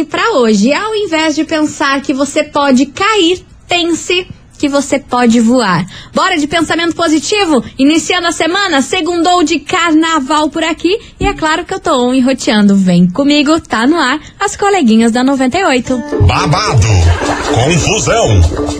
frase para hoje. Ao invés de pensar que você pode cair, pense que você pode voar. Bora de pensamento positivo? Iniciando a semana, segundou de carnaval por aqui. E é claro que eu tô enroteando. Vem comigo, tá no ar, as coleguinhas da 98. Babado, confusão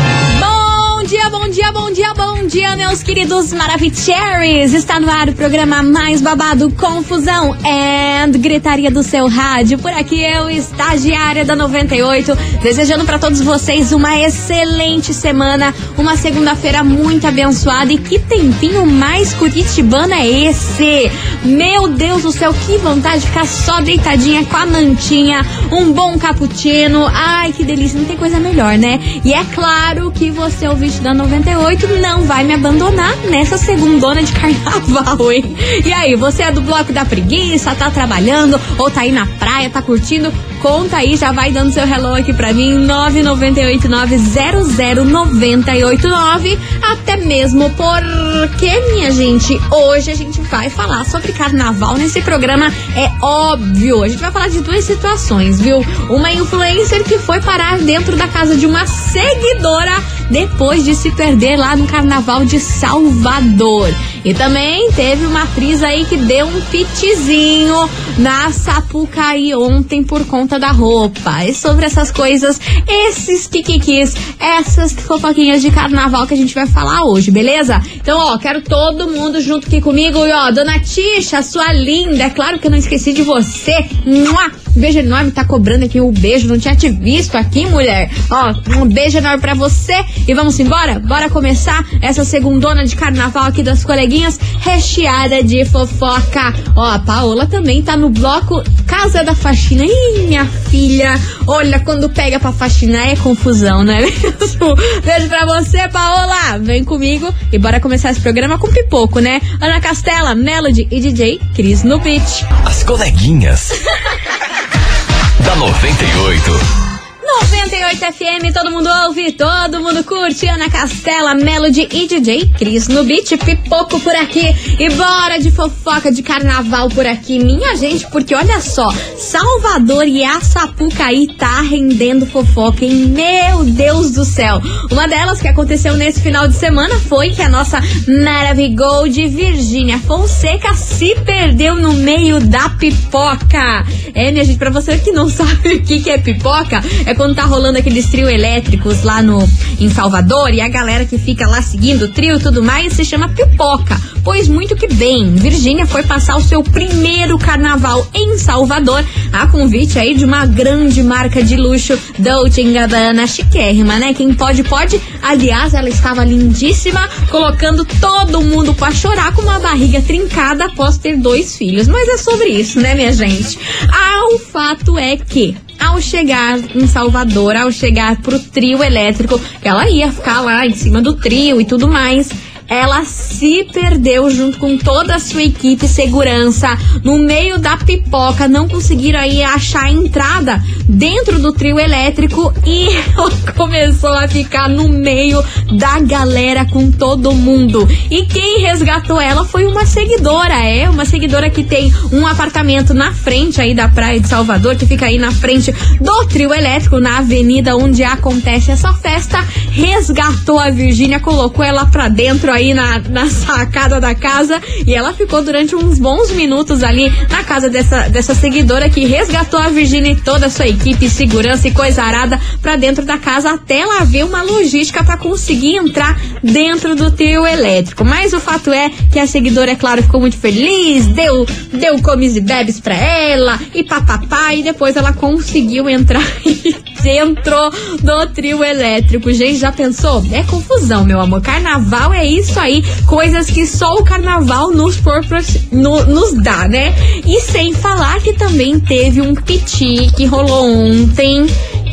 Dia, bom dia, bom dia, bom dia, meus queridos Maravicheries! Está no ar o programa mais babado, Confusão and Gritaria do seu rádio. Por aqui eu, estagiária da 98, desejando para todos vocês uma excelente semana, uma segunda-feira muito abençoada e que tempinho mais curitibano é esse? Meu Deus do céu, que vontade de ficar só deitadinha com a mantinha, um bom cappuccino. Ai, que delícia, não tem coisa melhor, né? E é claro que você, ouvinte da 98, não vai me abandonar nessa segundona de carnaval, hein? E aí, você é do bloco da preguiça, tá trabalhando ou tá aí na praia, tá curtindo? Conta aí, já vai dando seu hello aqui pra mim, 998900989, até mesmo porque, minha gente, hoje a gente vai falar sobre carnaval nesse programa, é óbvio. A gente vai falar de duas situações, viu? Uma influencer que foi parar dentro da casa de uma seguidora depois de se perder lá no carnaval de Salvador. E também teve uma atriz aí que deu um pitizinho na Sapucaí ontem por conta da roupa. E sobre essas coisas, esses kikikis, essas fofoquinhas de carnaval que a gente vai falar hoje, beleza? Então, ó, quero todo mundo junto aqui comigo. E ó, dona Tisha, sua linda, é claro que eu não esqueci de você. Mua! Beijo enorme, tá cobrando aqui o beijo, não tinha te visto aqui, mulher. Ó, um beijo enorme pra você e vamos embora? Bora começar essa segundona de carnaval aqui das coleguinhas, recheada de fofoca. Ó, a Paola também tá no bloco Casa da Faxina. Ih, minha filha, olha, quando pega pra faxinar é confusão, não é mesmo? Beijo pra você, Paola. Vem comigo e bora começar esse programa com pipoco, né? Ana Castela, Melody e DJ Cris no beat. As coleguinhas. da 98. 98 FM, todo mundo ouve, todo mundo curte. Ana Castela, Melody e DJ Cris no beat, pipoco por aqui. E bora de fofoca de carnaval por aqui, minha gente, porque olha só, Salvador e a Sapucaí tá rendendo fofoca, hein? Meu Deus do céu. Uma delas que aconteceu nesse final de semana foi que a nossa Maravigol de Virgínia Fonseca se perdeu no meio da pipoca. É, minha gente, pra você que não sabe o que, que é pipoca, é quando tá rolando aqueles trio elétricos lá no em Salvador e a galera que fica lá seguindo o trio e tudo mais se chama pipoca. Pois muito que bem, Virgínia foi passar o seu primeiro carnaval em Salvador, a convite aí de uma grande marca de luxo, Dolce Gabbana, chiquérrima, né? Quem pode, pode. Aliás, ela estava lindíssima, colocando todo mundo pra chorar com uma barriga trincada após ter dois filhos. Mas é sobre isso, né, minha gente? Ah, o fato é que ao chegar em Salvador, ao chegar pro trio elétrico, ela ia ficar lá em cima do trio e tudo mais ela se perdeu junto com toda a sua equipe segurança no meio da pipoca, não conseguiram aí achar a entrada dentro do trio elétrico e começou a ficar no meio da galera com todo mundo. E quem resgatou ela foi uma seguidora, é uma seguidora que tem um apartamento na frente aí da praia de Salvador, que fica aí na frente do trio elétrico, na avenida onde acontece essa festa, resgatou a Virgínia, colocou ela pra dentro aí aí na, na sacada da casa e ela ficou durante uns bons minutos ali na casa dessa, dessa seguidora que resgatou a Virginia e toda a sua equipe, segurança e coisa arada pra dentro da casa até ela ver uma logística para conseguir entrar dentro do trio elétrico. Mas o fato é que a seguidora, é claro, ficou muito feliz, deu, deu comes e bebes pra ela e papapá, e depois ela conseguiu entrar dentro do trio elétrico. Gente, já pensou? É confusão, meu amor. Carnaval é isso aí, coisas que só o carnaval nos, no, nos dá, né? E sem falar que também teve um piti que rolou ontem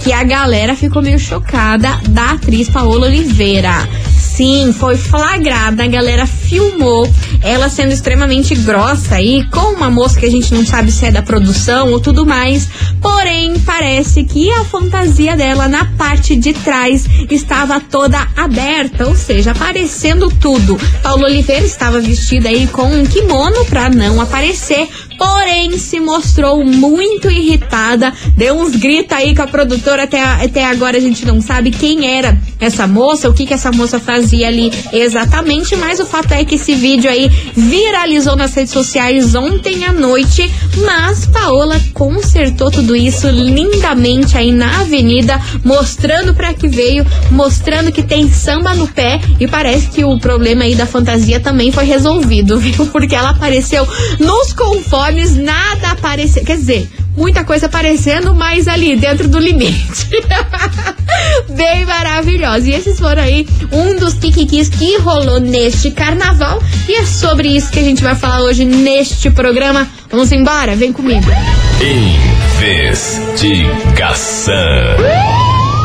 que a galera ficou meio chocada da atriz Paola Oliveira. Sim, foi flagrada, a galera filmou ela sendo extremamente grossa aí com uma moça que a gente não sabe se é da produção ou tudo mais. Porém, parece que a fantasia dela na parte de trás estava toda aberta, ou seja, aparecendo tudo. Paulo Oliveira estava vestida aí com um kimono para não aparecer, porém se mostrou muito irritada, deu uns gritos aí com a produtora, até, até agora a gente não sabe quem era essa moça, o que que essa moça fazia ali exatamente, mas o fato é que esse vídeo aí viralizou nas redes sociais ontem à noite, mas Paola consertou tudo isso lindamente aí na avenida, mostrando para que veio, mostrando que tem samba no pé e parece que o problema aí da fantasia também foi resolvido, viu? Porque ela apareceu nos conformes nada apareceu. Quer dizer, muita coisa aparecendo, mas ali dentro do limite. Bem maravilhosa. E esses foram aí um dos kikikis que rolou neste carnaval. E é sobre isso que a gente vai falar hoje neste programa. Vamos embora? Vem comigo. Investigação.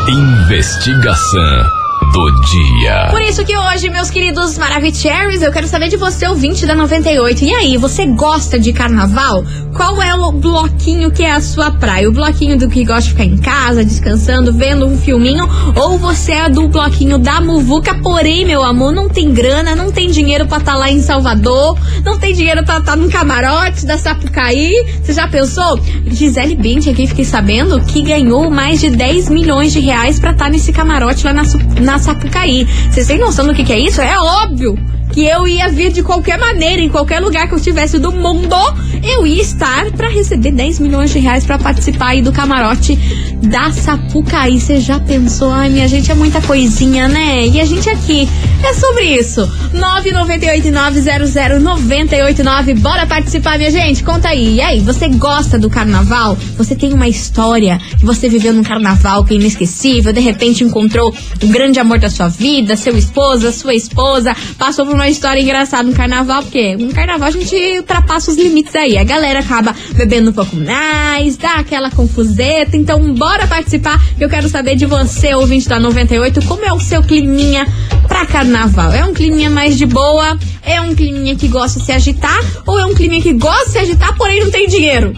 Investigação do dia. Por isso que hoje, meus queridos Maravicheries, eu quero saber de você, ouvinte da 98. E aí, você gosta de carnaval? Qual é o bloquinho que é a sua praia? O bloquinho do que gosta de ficar em casa, descansando, vendo um filminho? Ou você é do bloquinho da muvuca, porém, meu amor, não tem grana, não tem dinheiro pra estar tá lá em Salvador, não tem dinheiro pra estar tá no camarote da Sapucaí? Você já pensou? Gisele Bint aqui, fiquei sabendo, que ganhou mais de 10 milhões de reais pra estar tá nesse camarote lá na, na Sapucaí. Vocês têm noção do que, que é isso? É óbvio que eu ia vir de qualquer maneira, em qualquer lugar que eu estivesse do mundo, eu ia estar para receber 10 milhões de reais para participar aí do camarote da Sapucaí. Você já pensou? Ai, minha gente, é muita coisinha, né? E a gente aqui é sobre isso. 998900989. Bora participar, minha gente? Conta aí. E aí, você gosta do carnaval? Você tem uma história que você viveu num carnaval que é inesquecível, de repente encontrou o grande amor da sua vida, seu esposa, sua esposa, passou por uma história engraçada no carnaval, porque no carnaval a gente ultrapassa os limites aí. A galera acaba bebendo um pouco mais, dá aquela confuseta. Então, bora participar, eu quero saber de você, ouvinte da 98, como é o seu climinha pra carnaval? É um climinha mais de boa? É um climinha que gosta de se agitar? Ou é um climinha que gosta de se agitar, porém não tem dinheiro?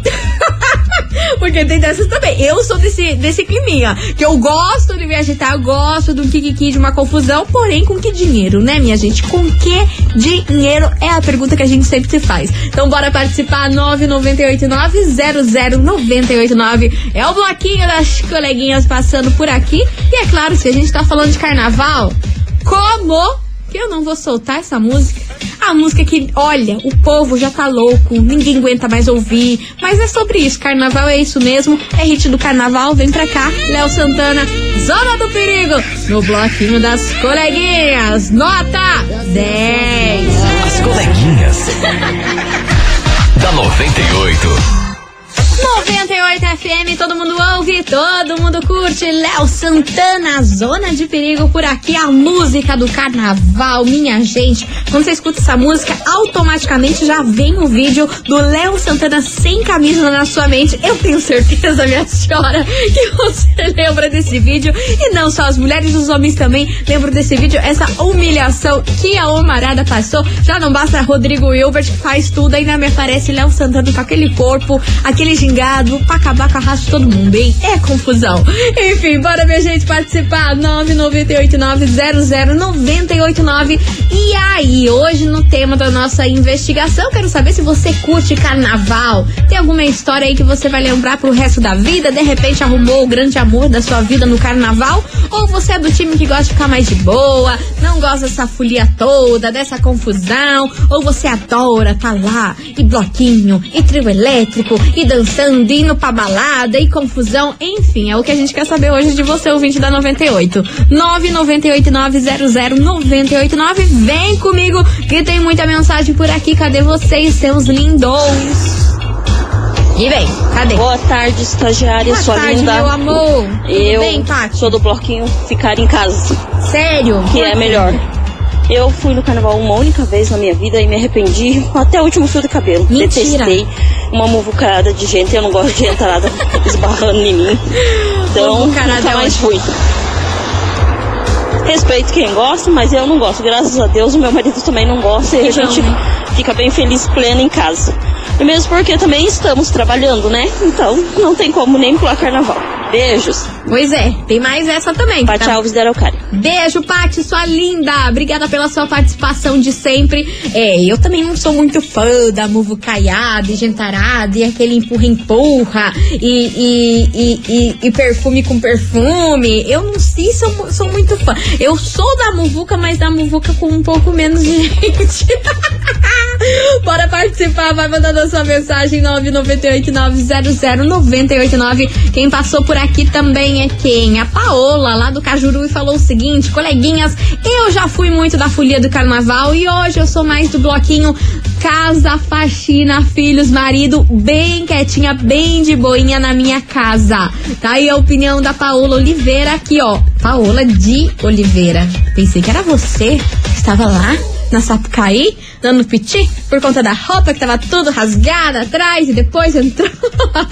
Porque tem dessas também. Eu sou desse, desse climinha. Que eu gosto de me agitar, eu gosto do kikiki de uma confusão, porém com que dinheiro, né, minha gente? Com que dinheiro? É a pergunta que a gente sempre se faz. Então bora participar, 998900989. É o bloquinho das coleguinhas passando por aqui. E é claro, se a gente tá falando de carnaval, como que eu não vou soltar essa música? A música que, olha, o povo já tá louco, ninguém aguenta mais ouvir. Mas é sobre isso, carnaval é isso mesmo. É hit do carnaval, vem pra cá. Léo Santana, Zona do Perigo, no bloquinho das coleguinhas. Nota 10. As coleguinhas. da 98. 98 FM, todo mundo ouve, todo mundo curte. Léo Santana, Zona de Perigo por aqui, a música do carnaval, minha gente. Quando você escuta essa música, automaticamente já vem o vídeo do Léo Santana sem camisa na sua mente. Eu tenho certeza, minha senhora, que você lembra desse vídeo. E não só as mulheres, os homens também lembram desse vídeo. Essa humilhação que a Omarada passou. Já não basta Rodrigo Hilbert que faz tudo, ainda me aparece Léo Santana com aquele corpo, aquele xingado pra acabar com a raça de todo mundo, hein? É confusão. Enfim, bora minha gente participar. 998900989. E aí, hoje no tema da nossa investigação, quero saber se você curte carnaval. Tem alguma história aí que você vai lembrar pro resto da vida? De repente arrumou o grande amor da sua vida no carnaval? Ou você é do time que gosta de ficar mais de boa, não gosta dessa folia toda, dessa confusão? Ou você adora tá lá, e bloquinho, e trio elétrico, e dançando? Dançando, indo pra balada e confusão. Enfim, é o que a gente quer saber hoje de você, ouvinte da 98. 998900989. Vem comigo que tem muita mensagem por aqui. Cadê vocês, seus lindos? E vem, cadê? Boa tarde, estagiária, Boa sua tarde, linda. meu amor. Eu Tudo bem, sou do bloquinho ficar em casa, Sério? que é melhor. Eu fui no carnaval uma única vez na minha vida e me arrependi até o último fio do cabelo. Mentira. Detestei uma muvucada de gente, eu não gosto de entrada esbarrando em mim. Então, nunca é mais fui. Respeito quem gosta, mas eu não gosto. Graças a Deus, o meu marido também não gosta e a bom, gente né? fica bem feliz, pleno em casa. E mesmo porque também estamos trabalhando, né? Então, não tem como nem pular carnaval. Beijos. Pois é, tem mais essa também. Pati tá- Alves da Araucária. Beijo, Paty, sua linda. Obrigada pela sua participação de sempre. É, eu também não sou muito fã da muvucaiada e gentarada e aquele empurra-empurra e, e, e, e- perfume com perfume. Eu não sei se mu- sou muito fã. Eu sou da muvuca, mas da muvuca com um pouco menos de gente. Bora participar, vai mandando a sua mensagem 998-900-989. Quem passou por aqui também é quem? A Paola, lá do Cajuru, e falou o seguinte: coleguinhas, eu já fui muito da folia do carnaval e hoje eu sou mais do bloquinho casa, faxina, filhos, marido, bem quietinha, bem de boinha na minha casa. Tá aí a opinião da Paola Oliveira aqui, ó. Paola de Oliveira. Pensei que era você que estava lá na Sapucaí, dando piti por conta da roupa que tava tudo rasgada atrás e depois entrou.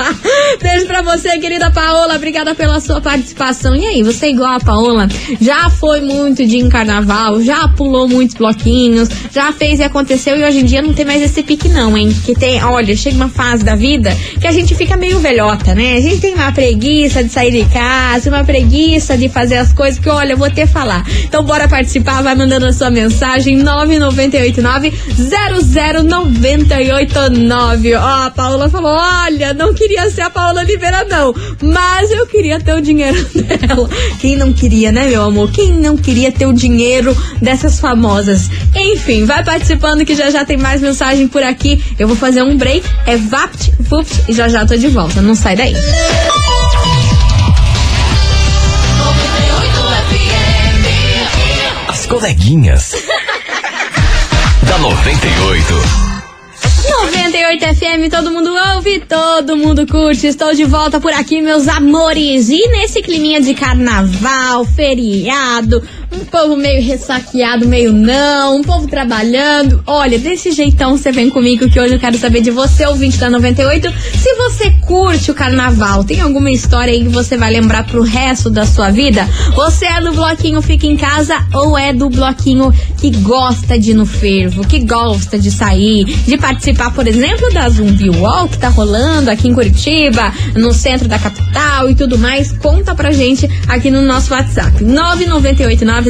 Beijo pra você, querida Paola. Obrigada pela sua participação. E aí, você é igual a Paola? Já foi muito de em carnaval, já pulou muitos bloquinhos, já fez e aconteceu e hoje em dia não tem mais esse pique não, hein? Que tem, olha, chega uma fase da vida que a gente fica meio velhota, né? A gente tem uma preguiça de sair de casa, uma preguiça de fazer as coisas que, olha, eu vou ter falar. Então bora participar, vai mandando a sua mensagem 998900989. Ó, a Paula falou: olha, não queria ser a Paula Oliveira, não. Mas eu queria ter o dinheiro dela. Quem não queria, né, meu amor? Quem não queria ter o dinheiro dessas famosas? Enfim, vai participando que já já tem mais mensagem por aqui. Eu vou fazer um break. É Vapt, Vupt e já já tô de volta. Não sai daí. As coleguinhas. Da 98. 98 FM, todo mundo ouve, todo mundo curte. Estou de volta por aqui, meus amores. E nesse climinha de carnaval, feriado, um povo meio ressaqueado, meio não, um povo trabalhando. Olha, desse jeitão você vem comigo que hoje eu quero saber de você, ouvinte da 98, se você curte o carnaval. Tem alguma história aí que você vai lembrar pro resto da sua vida? Você é do bloquinho Fica em Casa ou é do bloquinho que gosta de ir no fervo, que gosta de sair, de participar, por exemplo, da Zumbi Wall que tá rolando aqui em Curitiba, no centro da capital e tudo mais? Conta pra gente aqui no nosso WhatsApp.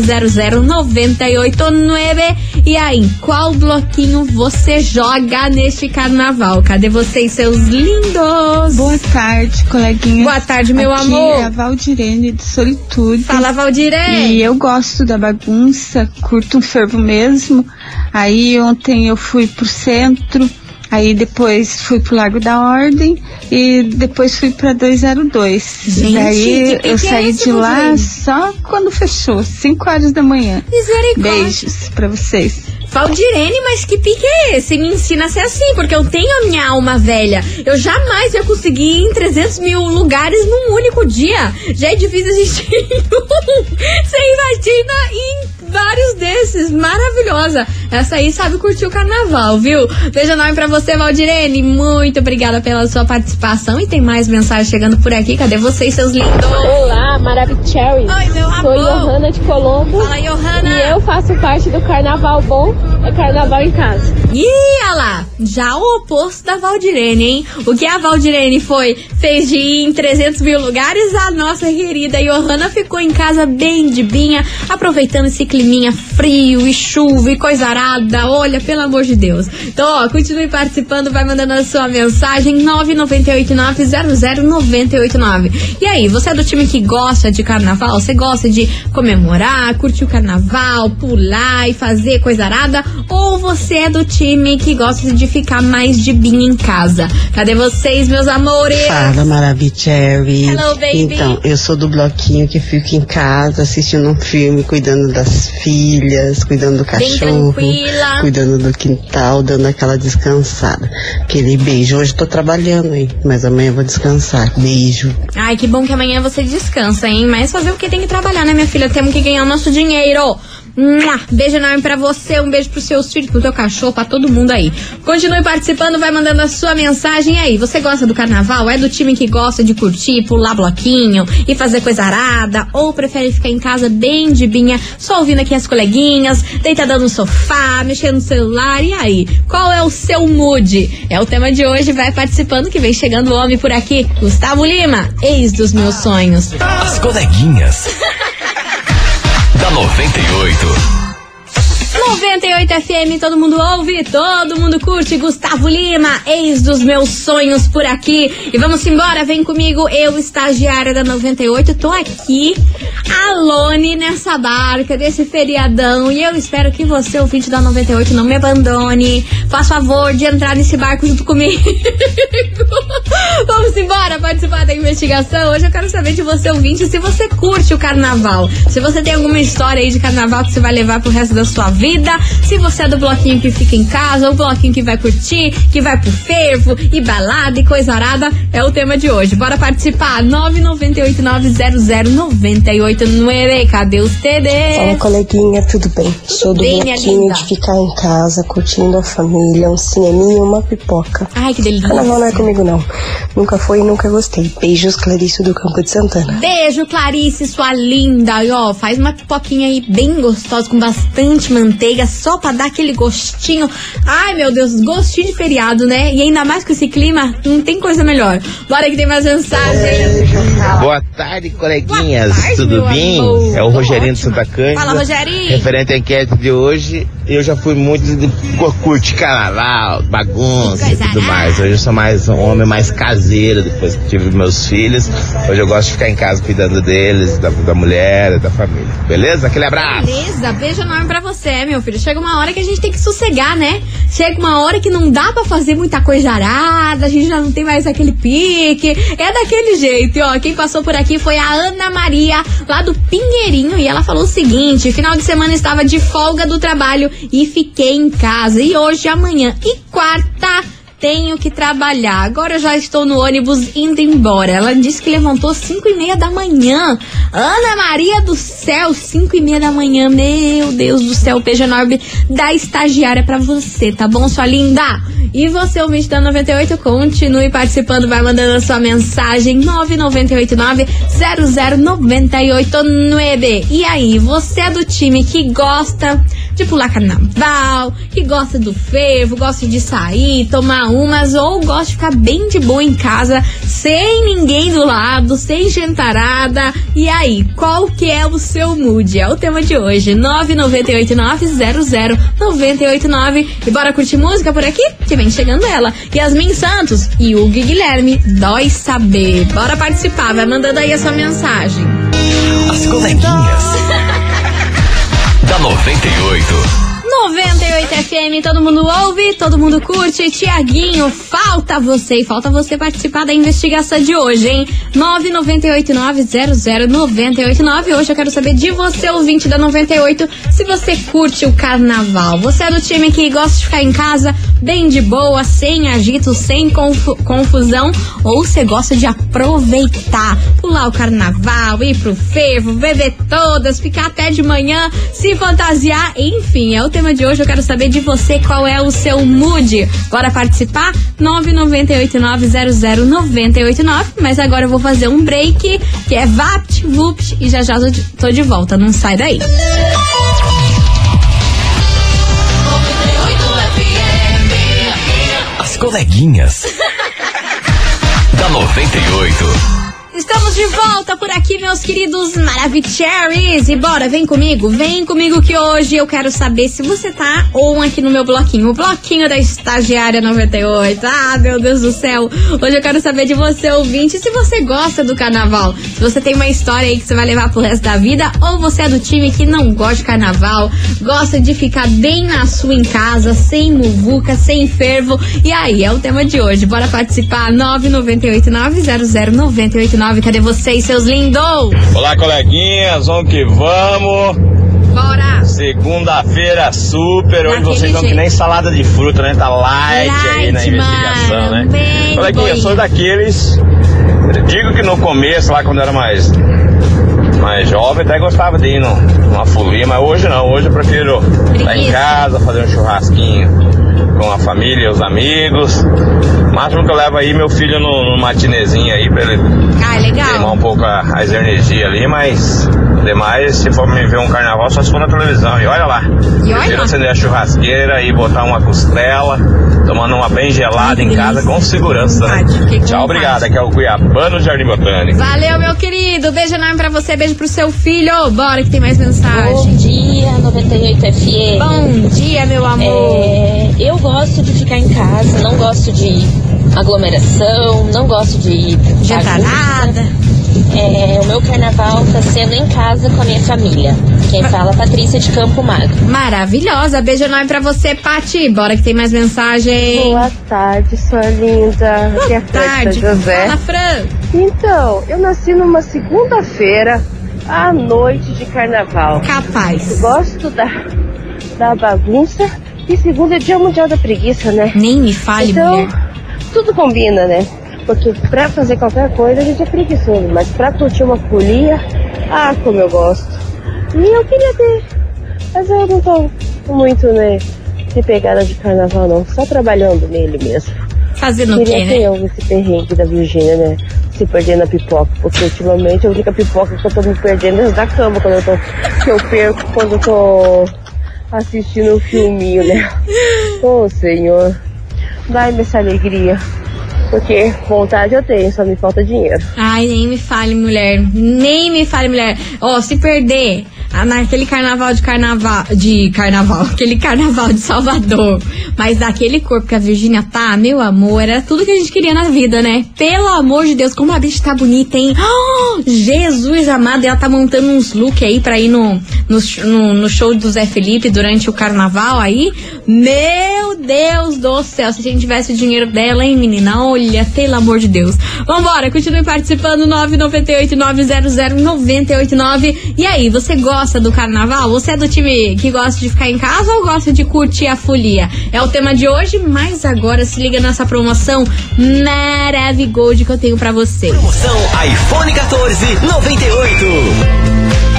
998900989. E aí, qual bloquinho você joga neste carnaval? Cadê vocês, seus lindos? Boa tarde, coleguinha. Boa tarde, meu Aqui amor. é a Valdirene de Solitude. Fala, Valdirene. E eu gosto da bagunça, curto um fervo mesmo. Aí ontem eu fui pro centro, aí depois fui pro Largo da Ordem e depois fui pra 202. Gente, Daí que eu é saí esse, de lá Valdirene? só quando fechou, 5 horas da manhã. Misericórdia. Beijos pra vocês. Valdirene, mas que pique é esse? Me ensina a ser assim, porque eu tenho a minha alma velha. Eu jamais ia conseguir ir em 300 mil lugares num único dia. Já é difícil a gente ir em um. Você imagina em vários desses. Maravilhosa. Essa aí sabe curtir o carnaval, viu? Beijo enorme pra você, Valdirene. Muito obrigada pela sua participação. E tem mais mensagem chegando por aqui. Cadê vocês, seus lindos? Olá, Maravicherry. Oi, meu Sou amor. Johanna de Colombo Fala, Johanna. e eu faço parte do Carnaval Bom, é Carnaval em Casa. Ih, olha lá, já o oposto da Valdirene, hein? O que a Valdirene foi, fez de ir em 300 mil lugares, a nossa querida Johanna ficou em casa bem de binha, aproveitando esse climinha frio e chuva e coisa arada. Olha, pelo amor de Deus. Então, ó, continue participando, vai mandando a sua mensagem 998900989. E aí, você é do time que gosta de carnaval? Você gosta de comemorar, curtir o carnaval, pular e fazer coisa arada? Ou você é do time que gosta de ficar mais de binha em casa? Cadê vocês, meus amores? Fala, Maravicherry. Hello, baby. Então, eu sou do bloquinho que fica em casa assistindo um filme, cuidando das filhas, cuidando do cachorro, cuidando do quintal, dando aquela descansada. Aquele beijo. Hoje tô trabalhando, hein? Mas amanhã eu vou descansar. Beijo. Ai, que bom que amanhã você descansa, hein? Mas fazer o que tem que trabalhar, né, minha filha? Temos que ganhar o nosso dinheiro. Beijo enorme pra você, um beijo pros seus filhos, pro teu cachorro, pra todo mundo aí. Continue participando, vai mandando a sua mensagem aí. Você gosta do carnaval? É do time que gosta de curtir, pular bloquinho e fazer coisa arada? Ou prefere ficar em casa bem de binha, só ouvindo aqui as coleguinhas, deitada no sofá, mexendo no celular? E aí? Qual é o seu mood? É o tema de hoje, vai participando que vem chegando o homem por aqui. Gustavo Lima, ex dos meus sonhos. As coleguinhas. da 98. 98 FM, todo mundo ouve, todo mundo curte. Gustavo Lima, ex dos meus sonhos por aqui. E vamos embora, vem comigo, eu, estagiária da 98, tô aqui, alone nessa barca desse feriadão. E eu espero que você, ouvinte da 98, não me abandone. Faz favor de entrar nesse barco junto comigo. vamos embora participar da investigação. Hoje eu quero saber de você, ouvinte, se você curte o carnaval. Se você tem alguma história aí de carnaval que você vai levar pro resto da sua vida vida. Se você é do bloquinho que fica em casa, ou bloquinho que vai curtir, que vai pro fervo e balada e coisa arada, é o tema de hoje. Bora participar! 998900989. Cadê os TD? Fala, coleguinha, tudo bem? Tudo Sou do bem, bloquinho de ficar em casa, curtindo a família, um cineminha e uma pipoca. Ai, que delícia. Carnaval não é comigo, não. Nunca foi e nunca gostei. Beijos, Clarice do Campo de Santana. Beijo, Clarice, sua linda. E ó, faz uma pipoquinha aí bem gostosa, com bastante manteiga, só pra dar aquele gostinho. Ai, meu Deus, gostinho de feriado, né? E ainda mais com esse clima, não tem coisa melhor. Bora que tem mais mensagem. Boa tarde, coleguinhas. Boa tarde, Tudo bem? amor. É o Rogerinho de. Santa Cândida. Fala, Rogerinho. Referente à enquete de hoje, eu já fui muito de cu- curtir carnaval, bagunça e tudo mais. Hoje eu sou mais um homem mais caseiro depois que tive meus filhos. Hoje eu gosto de ficar em casa cuidando deles, da, da mulher, da família. Beleza? Aquele abraço. Beleza, beijo enorme pra você, meu filho. Chega uma hora que a gente tem que sossegar, né? Chega uma hora que não dá pra fazer muita coisa arada, a gente já não tem mais aquele pique. É daquele jeito, e, ó. Quem passou por aqui foi a Ana Maria, lá do Pinheirinho, e ela falou o seguinte: final de semana estava de folga do trabalho e fiquei em casa. E hoje, amanhã e quarta. Tenho que trabalhar. Agora eu já estou no ônibus indo embora. Ela disse que levantou 5 e meia da manhã. Ana Maria do céu, 5 e meia da manhã. Meu Deus do céu, beijo enorme da estagiária pra você, tá bom, sua linda? E você, ouvinte da 98, continue participando, vai mandando a sua mensagem 998900989. E aí, você é do time que gosta de pular carnaval, que gosta do fervo, gosta de sair, tomar umas, ou gosta de ficar bem de boa em casa, sem ninguém do lado, sem gentarada. E aí, qual que é o seu mood? É o tema de hoje, 998900989. E bora curtir música por aqui? Que vem chegando ela. Yasmin Santos e Hugo Guilherme, dói saber. Bora participar, vai mandando aí a sua mensagem. As coleguinhas. Da 98. 98 FM, todo mundo ouve, todo mundo curte. Tiaguinho, falta você e falta você participar da investigação de hoje, hein? 998900989. Hoje eu quero saber de você, ouvinte da 98, se você curte o carnaval. Você é do time que gosta de ficar em casa bem de boa, sem agito, sem confu- confusão, ou você gosta de aproveitar, pular o carnaval, ir pro fervo, beber todas, ficar até de manhã, se fantasiar, enfim, é o tema de hoje. Eu quero saber de você qual é o seu mood. Bora participar? 998900989. Mas agora eu vou fazer um break, que é Vapt Vupt, e já já tô de- tô de volta. Não sai daí. As coleguinhas. da 98. Estamos de volta por aqui, meus queridos Maravicheries. E bora, vem comigo, vem comigo que hoje eu quero saber se você tá on aqui no meu bloquinho. O bloquinho da estagiária 98. Ah, meu Deus do céu. Hoje eu quero saber de você, ouvinte, se você gosta do carnaval. Se você tem uma história aí que você vai levar pro resto da vida, ou você é do time que não gosta de carnaval, gosta de ficar bem na sua em casa, sem muvuca, sem fervo. E aí, é o tema de hoje. Bora participar? 998900989. Cadê vocês, seus lindos? Olá, coleguinhas, vamos que vamos. Bora! Segunda-feira super, hoje Daquele vocês estão que jeito. nem salada de fruta, né? Tá light, aí na Light, investigação, mano, né? bem Coleguinha, eu sou daqueles. Digo que no começo, lá quando eu era mais. mais jovem até gostava de ir num- numa folia, mas hoje não. Hoje eu prefiro estar em casa, fazer um churrasquinho com a família, os amigos. O máximo que eu levo aí meu filho no, no matinezinho aí pra ele Ah, legal. queimar um pouco a- as energias ali, mas demais, se for me ver um carnaval, só se for na televisão. E olha lá. olha Prefiro lá. acender a churrasqueira e botar uma costela, tomando uma bem gelada em casa com segurança, né? Tchau, obrigado. Aqui é o Cuiabano Jardim Botânico. Valeu, meu querido. Beijo enorme pra você, beijo pro seu filho. Bora que tem mais mensagem. Bom dia, 98 FM. Bom dia, meu amor. É, eu gosto de ficar em casa, não gosto de aglomeração, não gosto de Jantarada. É, o meu carnaval tá sendo em casa com a minha família. Quem fala é Patrícia de Campo Magro. Maravilhosa. Beijo enorme pra você, Pati. Bora que tem mais mensagem. Boa tarde, sua linda. Aqui é Fran tarde. José. Fala, Fran. Então, eu nasci numa segunda-feira à noite de carnaval. Capaz. Gosto da, da bagunça e segunda é dia mundial da preguiça, né? Nem me fale, então, mulher. Tudo combina, né? Porque pra fazer qualquer coisa a gente é preguiçoso, mas pra curtir uma folia, ah, como eu gosto. E eu queria ter, mas eu não tô muito, né, de pegada de carnaval não, só trabalhando nele mesmo. Fazendo o Queria quê, ter né? eu esse perrengue da Virgínia, né? Se perder na pipoca, porque ultimamente a única pipoca que eu tô me perdendo é da cama, quando eu tô, que eu perco quando eu tô assistindo um filminho, né? Ô Senhor, dai-me essa alegria. Porque vontade eu tenho, só me falta dinheiro. Ai, nem me fale, mulher. Nem me fale, mulher. Ó, se perder ah, naquele carnaval de carnaval. De carnaval. Aquele carnaval de Salvador. Mas daquele corpo que a Virgínia tá, meu amor, era tudo que a gente queria na vida, né? Pelo amor de Deus, como a bicha tá bonita, hein? Ah, Jesus amado, ela tá montando uns looks aí pra ir no, no, no, no show do Zé Felipe durante o carnaval aí. Meu Deus do céu, se a gente tivesse o dinheiro dela, hein, menina? Olha, pelo amor de Deus. Vambora, continue participando, 998-900-989. E aí, você gosta do carnaval? Você é do time que gosta de ficar em casa ou gosta de curtir a folia? É o tema de hoje, mas agora se liga nessa promoção Maravigold que eu tenho pra você. Promoção iPhone 14 98.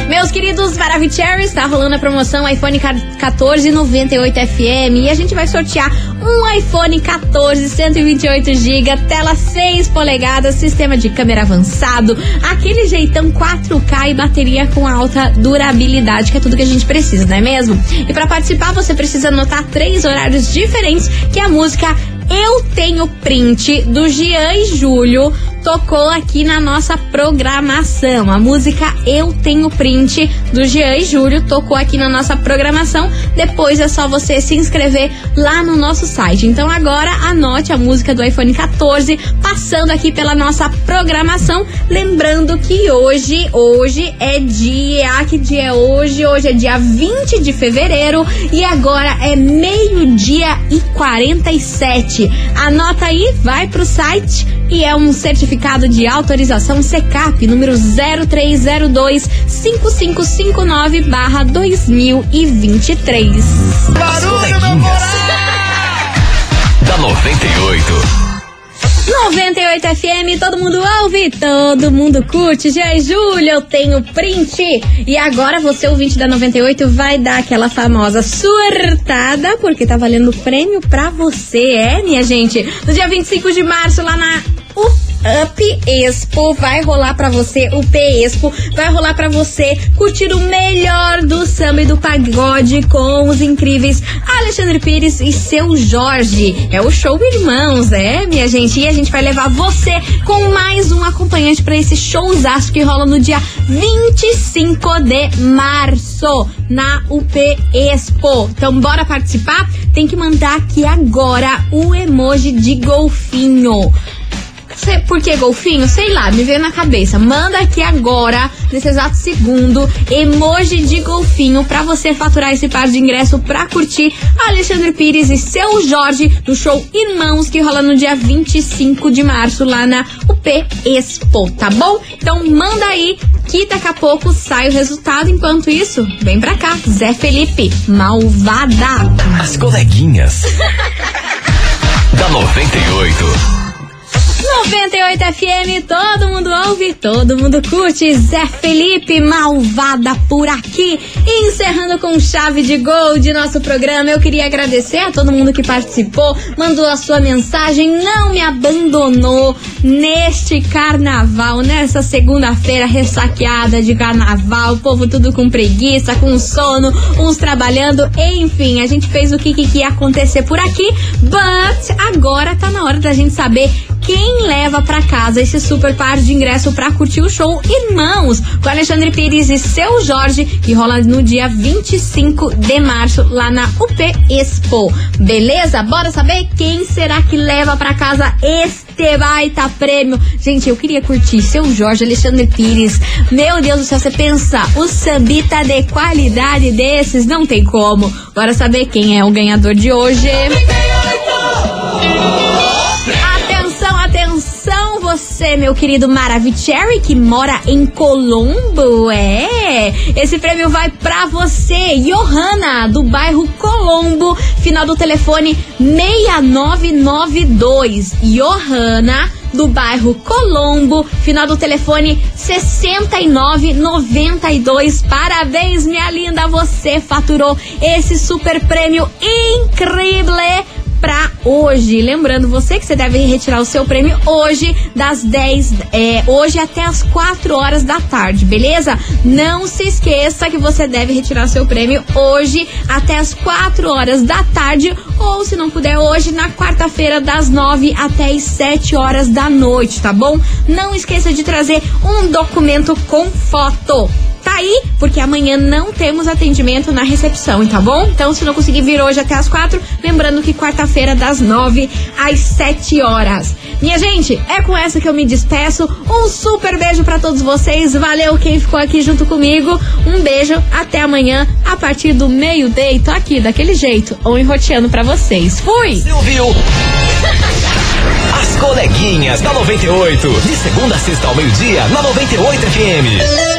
Meus queridos Maravicheries, tá rolando a promoção iPhone 14 98 FM e a gente vai sortear um iPhone 14 128 GB, tela 6 polegadas, sistema de câmera avançado, aquele jeitão 4K e bateria com alta durabilidade, que é tudo que a gente precisa, não é mesmo? E para participar você precisa anotar três horários diferentes, que é a música eu tenho print do Jean e Júlio tocou aqui na nossa programação. A música Eu Tenho Print do Jean e Júlio tocou aqui na nossa programação. Depois é só você se inscrever lá no nosso site. Então agora anote a música do iPhone 14 passando aqui pela nossa programação. Lembrando que hoje, hoje é dia. Que dia é hoje? Hoje é dia 20 de fevereiro e agora é meio-dia e 47. Anota aí, vai pro site e é um certificado de autorização CECAP número 0302 5559 barra 2023. As coleguinhas. Da 98. 98 FM, todo mundo ouve, todo mundo curte. Já é Júlia, eu tenho print. E agora você, ouvinte da 98, vai dar aquela famosa surtada, porque tá valendo prêmio pra você, é, minha gente? No dia 25 de março, lá na Up Expo vai rolar pra você o P Expo, vai rolar pra você curtir o melhor do samba e do pagode com os incríveis Alexandre Pires e seu Jorge. É o show Irmãos, é, minha gente? E a gente vai levar você com mais um acompanhante pra esse showzaço que rola no dia 25 de março na UP Expo. Então bora participar? Tem que mandar aqui agora o emoji de golfinho. Sei- Por que golfinho? Sei lá, me veio na cabeça. Manda aqui agora, nesse exato segundo, emoji de golfinho pra você faturar esse par de ingresso pra curtir Alexandre Pires e seu Jorge no show Irmãos que rola no dia 25 de março lá na UP Expo, tá bom? Então manda aí que daqui a pouco sai o resultado. Enquanto isso, vem pra cá, Zé Felipe, malvada. As coleguinhas. da 98. 98 FM, todo mundo ouve, todo mundo curte. Zé Felipe, malvada por aqui. Encerrando com chave de gol de nosso programa. Eu queria agradecer a todo mundo que participou, mandou a sua mensagem, não me abandonou neste carnaval, nessa segunda-feira ressaqueada de carnaval. O povo tudo com preguiça, com sono, uns trabalhando. Enfim, a gente fez o que, que, que ia acontecer por aqui. But agora tá na hora da gente saber quem leva para casa esse super par de ingresso para curtir o show Irmãos com Alexandre Pires e seu Jorge, que rola no dia 25 de março lá na UP Expo. Beleza? Bora saber quem será que leva para casa este baita prêmio. Gente, eu queria curtir seu Jorge Alexandre Pires. Meu Deus do céu, você pensa, o sambita de qualidade desses não tem como. Bora saber quem é o ganhador de hoje. Você, meu querido Maravicherry, que mora em Colombo. É, esse prêmio vai pra você, Johanna, do bairro Colombo, final do telefone 6992. Johanna do bairro Colombo, final do telefone 6992. Parabéns, minha linda, você faturou esse super prêmio incrível pra hoje. Lembrando você que você deve retirar o seu prêmio hoje, das 10, é, hoje até as 4 horas da tarde, beleza? Não se esqueça que você deve retirar o seu prêmio hoje até as 4 horas da tarde, ou se não puder hoje, na quarta-feira, das 9 até as 7 horas da noite, tá bom? Não esqueça de trazer um documento com foto aí, porque amanhã não temos atendimento na recepção, tá bom? Então, se não conseguir vir hoje até as quatro, lembrando que quarta-feira, das nove às sete horas. Minha gente, é com essa que eu me despeço. Um super beijo para todos vocês. Valeu quem ficou aqui junto comigo. Um beijo, até amanhã, a partir do meio-dia. Tô aqui, daquele jeito, ou enroteando para vocês. Fui! Você ouviu? As coleguinhas da 98. De segunda a sexta ao meio-dia, na 98 FM.